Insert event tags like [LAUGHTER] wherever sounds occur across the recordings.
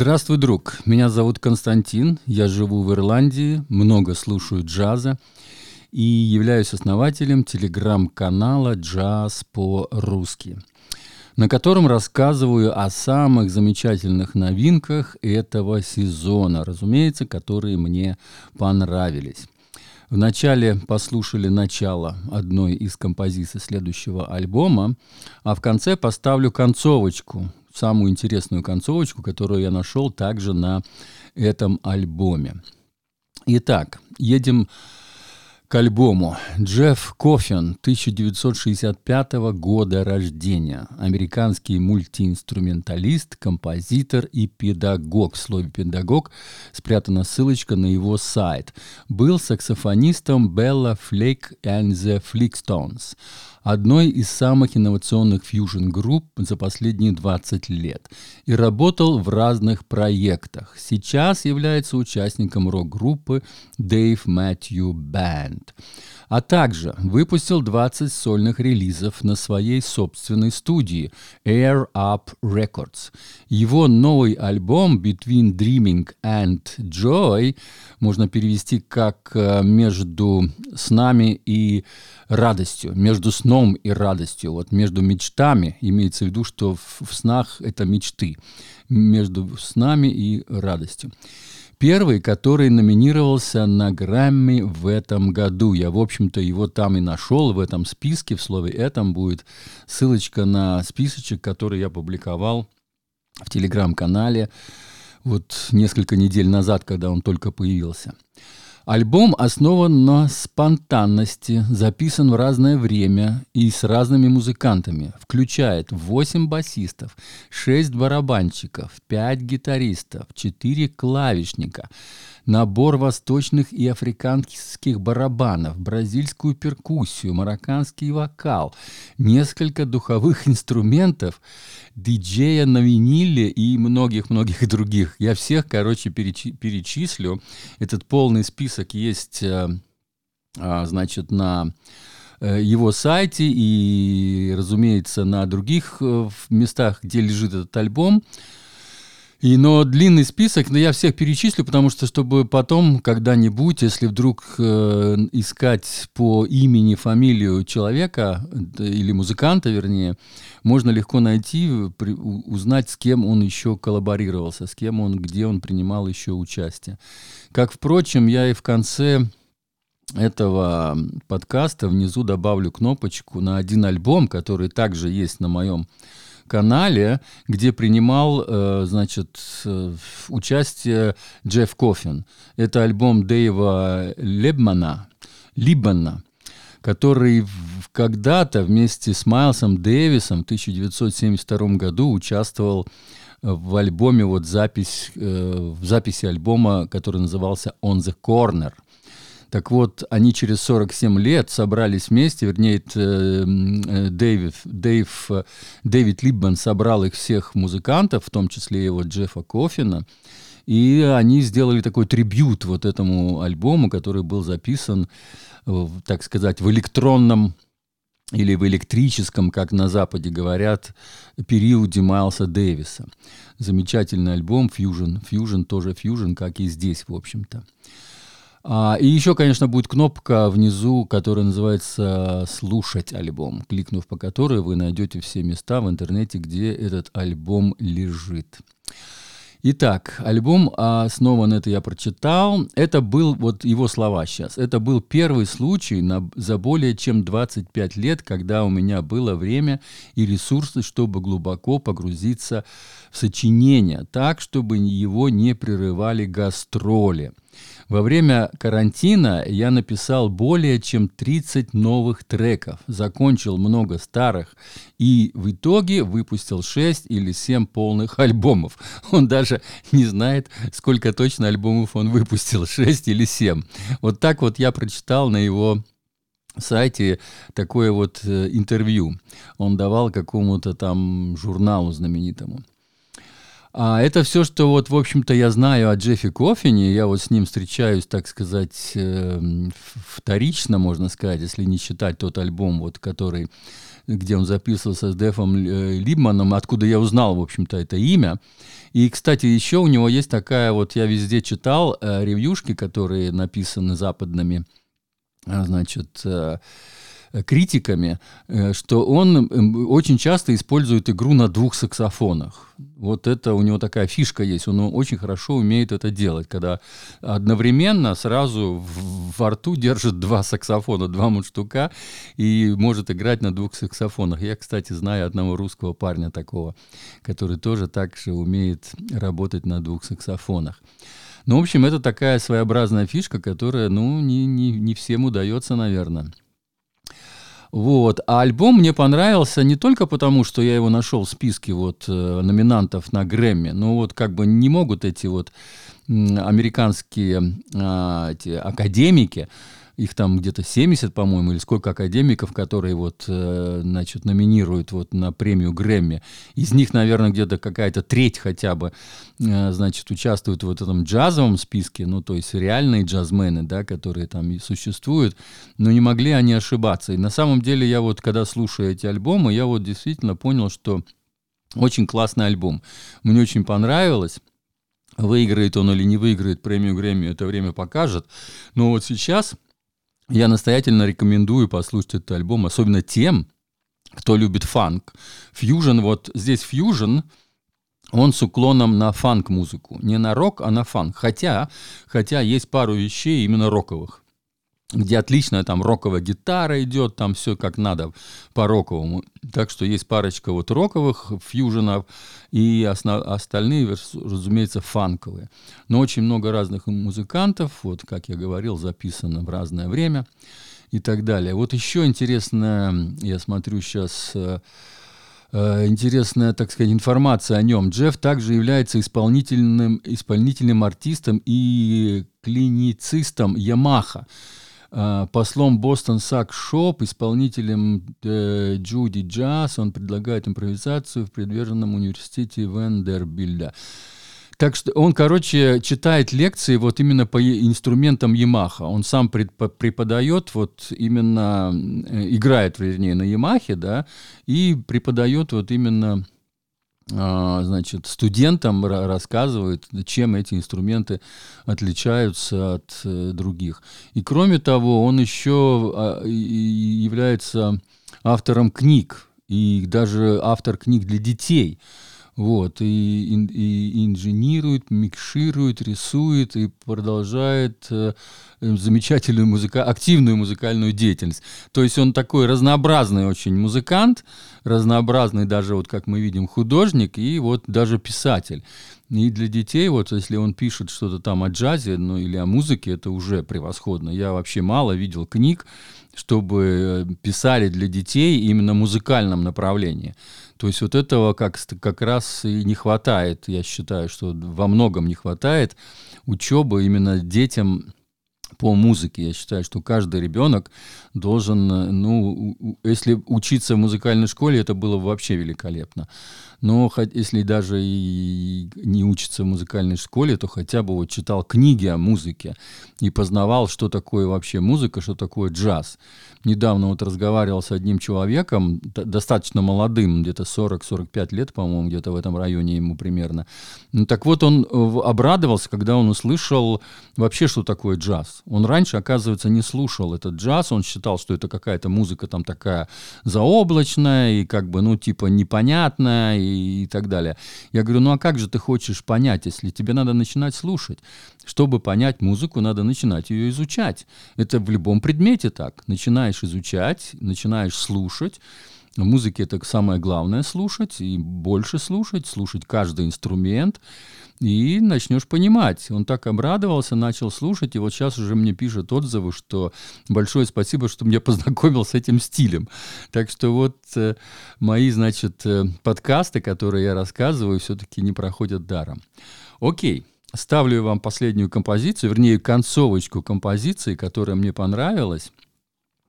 Здравствуй, друг. Меня зовут Константин. Я живу в Ирландии, много слушаю джаза и являюсь основателем телеграм-канала «Джаз по-русски», на котором рассказываю о самых замечательных новинках этого сезона, разумеется, которые мне понравились. Вначале послушали начало одной из композиций следующего альбома, а в конце поставлю концовочку, самую интересную концовочку, которую я нашел также на этом альбоме. Итак, едем к альбому. Джефф Коффин, 1965 года рождения. Американский мультиинструменталист, композитор и педагог. В слове «педагог» спрятана ссылочка на его сайт. Был саксофонистом Bella Flake and the Flickstones одной из самых инновационных фьюжн-групп за последние 20 лет и работал в разных проектах. Сейчас является участником рок-группы Dave Matthew Band а также выпустил 20 сольных релизов на своей собственной студии Air Up Records. Его новый альбом Between Dreaming and Joy можно перевести как э, между снами и радостью, между сном и радостью, вот между мечтами, имеется в виду, что в, в снах это мечты, между снами и радостью. Первый, который номинировался на Грэмми в этом году. Я, в общем-то, его там и нашел в этом списке. В слове «этом» будет ссылочка на списочек, который я публиковал в телеграм-канале вот несколько недель назад, когда он только появился. Альбом основан на спонтанности, записан в разное время и с разными музыкантами. Включает 8 басистов, 6 барабанщиков, 5 гитаристов, 4 клавишника, набор восточных и африканских барабанов, бразильскую перкуссию, марокканский вокал, несколько духовых инструментов, диджея на виниле и многих-многих других. Я всех, короче, перечислю. Этот полный список есть, э, а, значит, на э, его сайте и, разумеется, на других э, местах, где лежит этот альбом. И, но длинный список, но я всех перечислю, потому что, чтобы потом когда-нибудь, если вдруг э, искать по имени, фамилию человека или музыканта, вернее, можно легко найти, при, узнать, с кем он еще коллаборировался, с кем он, где он принимал еще участие. Как, впрочем, я и в конце этого подкаста внизу добавлю кнопочку на один альбом, который также есть на моем канале, где принимал, э, значит, э, участие Джефф Коффин. Это альбом Дэйва Лебмана, Либана, который когда-то вместе с Майлсом Дэвисом в 1972 году участвовал в альбоме, вот запись, э, в записи альбома, который назывался «On the Corner». Так вот, они через 47 лет собрались вместе, вернее, э, Дэвид, Дэйв, Дэвид Либман собрал их всех музыкантов, в том числе его Джеффа Кофина, и они сделали такой трибют вот этому альбому, который был записан, так сказать, в электронном или в электрическом, как на Западе говорят, периоде Майлса Дэвиса. Замечательный альбом Fusion. Fusion тоже Fusion, как и здесь, в общем-то. А, и еще, конечно, будет кнопка внизу, которая называется «Слушать альбом», кликнув по которой вы найдете все места в интернете, где этот альбом лежит. Итак, альбом основан, это я прочитал. Это был, вот его слова сейчас, это был первый случай на, за более чем 25 лет, когда у меня было время и ресурсы, чтобы глубоко погрузиться в сочинение, так, чтобы его не прерывали гастроли. Во время карантина я написал более чем 30 новых треков, закончил много старых и в итоге выпустил 6 или 7 полных альбомов. Он даже не знает, сколько точно альбомов он выпустил, [LAUGHS] 6 или 7. Вот так вот я прочитал на его сайте такое вот э, интервью. Он давал какому-то там журналу знаменитому. А это все, что вот, в общем-то, я знаю о Джеффе Кофине. Я вот с ним встречаюсь, так сказать, эм, вторично, можно сказать, если не считать тот альбом, вот, который, где он записывался с Дефом э, Либманом, откуда я узнал, в общем-то, это имя. И, кстати, еще у него есть такая, вот я везде читал э, ревьюшки, которые написаны западными, а, значит, э, критиками, э, что он очень часто использует игру на двух саксофонах. Вот это у него такая фишка есть, он очень хорошо умеет это делать, когда одновременно сразу во рту держит два саксофона, два мундштука и может играть на двух саксофонах. Я, кстати, знаю одного русского парня такого, который тоже так же умеет работать на двух саксофонах. Ну, в общем, это такая своеобразная фишка, которая, ну, не, не, не всем удается, наверное. Вот. А альбом мне понравился не только потому, что я его нашел в списке вот э, номинантов на Грэмми, но вот как бы не могут эти вот американские а, эти академики их там где-то 70, по-моему, или сколько академиков, которые вот, э, значит, номинируют вот на премию Грэмми. Из них, наверное, где-то какая-то треть хотя бы, э, значит, участвуют в этом джазовом списке, ну, то есть реальные джазмены, да, которые там и существуют, но не могли они ошибаться. И на самом деле я вот, когда слушаю эти альбомы, я вот действительно понял, что очень классный альбом. Мне очень понравилось. Выиграет он или не выиграет премию Грэмми, это время покажет. Но вот сейчас я настоятельно рекомендую послушать этот альбом, особенно тем, кто любит фанк. Фьюжн, вот здесь фьюжн, он с уклоном на фанк-музыку. Не на рок, а на фанк. Хотя, хотя есть пару вещей именно роковых где отличная там роковая гитара идет, там все как надо по роковому. Так что есть парочка вот роковых фьюженов, и основ, остальные, разумеется, фанковые. Но очень много разных музыкантов, вот как я говорил, записано в разное время и так далее. Вот еще интересно, я смотрю сейчас э, э, интересная, так сказать, информация о нем. Джефф также является исполнительным, исполнительным артистом и клиницистом Ямаха. А, послом Бостон Сак Шоп, исполнителем э, Джуди Джаз. Он предлагает импровизацию в предверженном университете Вендербильда. Так что он, короче, читает лекции вот именно по инструментам Ямаха. Он сам преподает, вот именно э, играет, вернее, на Ямахе, да, и преподает вот именно значит, студентам рассказывает, чем эти инструменты отличаются от э, других. И кроме того, он еще а, является автором книг, и даже автор книг для детей. Вот, и, и, и микширует, рисует и продолжает э, замечательную музыка, активную музыкальную деятельность. То есть он такой разнообразный очень музыкант, разнообразный даже, вот как мы видим, художник и вот даже писатель. И для детей, вот если он пишет что-то там о джазе, ну или о музыке, это уже превосходно. Я вообще мало видел книг, чтобы э, писали для детей именно в музыкальном направлении. То есть вот этого как, как раз и не хватает, я считаю, что во многом не хватает учебы именно детям по музыке. Я считаю, что каждый ребенок должен, э, ну, если учиться в музыкальной школе, это было бы вообще великолепно. Но если даже и не учится в музыкальной школе, то хотя бы вот читал книги о музыке и познавал, что такое вообще музыка, что такое джаз. Недавно вот разговаривал с одним человеком, достаточно молодым, где-то 40-45 лет, по-моему, где-то в этом районе ему примерно. Ну, так вот он э, обрадовался, когда он услышал вообще, что такое джаз. Он раньше, оказывается, не слушал этот джаз, он считал, что это какая-то музыка там такая заоблачная и как бы, ну, типа непонятная и, и так далее. Я говорю, ну а как же ты хочешь понять, если тебе надо начинать слушать? Чтобы понять музыку, надо начинать ее изучать. Это в любом предмете так. Начинаешь изучать, начинаешь слушать, в музыке это самое главное слушать и больше слушать, слушать каждый инструмент и начнешь понимать. Он так обрадовался, начал слушать, и вот сейчас уже мне пишет отзывы, что большое спасибо, что меня познакомил с этим стилем. Так что вот э, мои, значит, э, подкасты, которые я рассказываю, все-таки не проходят даром. Окей. Ставлю вам последнюю композицию, вернее, концовочку композиции, которая мне понравилась.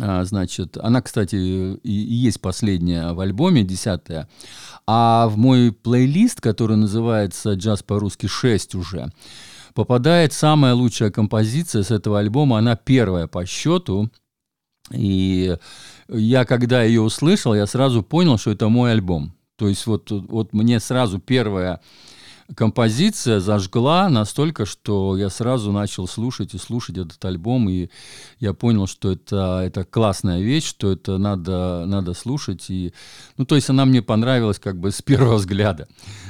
А, значит, она, кстати, и, есть последняя в альбоме, десятая. А в мой плейлист, который называется «Джаз по-русски 6» уже, попадает самая лучшая композиция с этого альбома. Она первая по счету. И я, когда ее услышал, я сразу понял, что это мой альбом. То есть вот, вот мне сразу первая композиция зажгла настолько, что я сразу начал слушать и слушать этот альбом, и я понял, что это, это классная вещь, что это надо, надо слушать. И, ну, то есть она мне понравилась как бы с первого взгляда.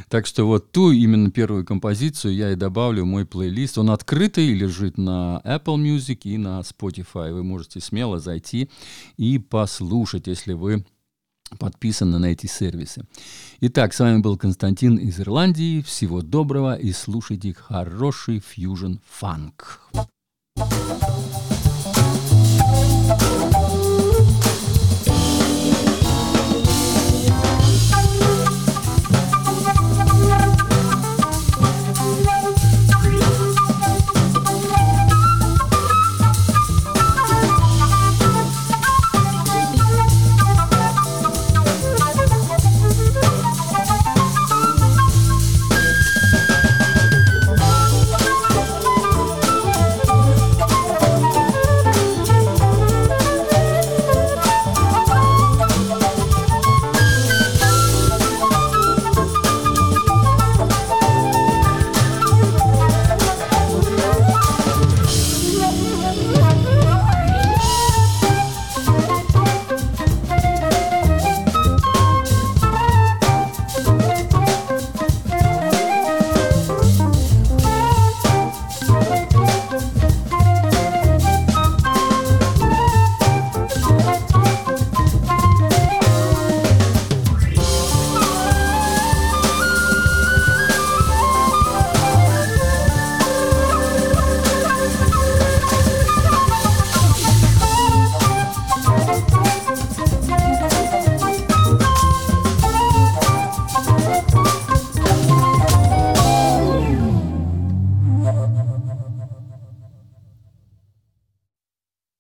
Так что вот ту именно первую композицию я и добавлю в мой плейлист. Он открытый, лежит на Apple Music и на Spotify. Вы можете смело зайти и послушать, если вы подписаны на эти сервисы. Итак, с вами был Константин из Ирландии. Всего доброго и слушайте хороший фьюжн фанк.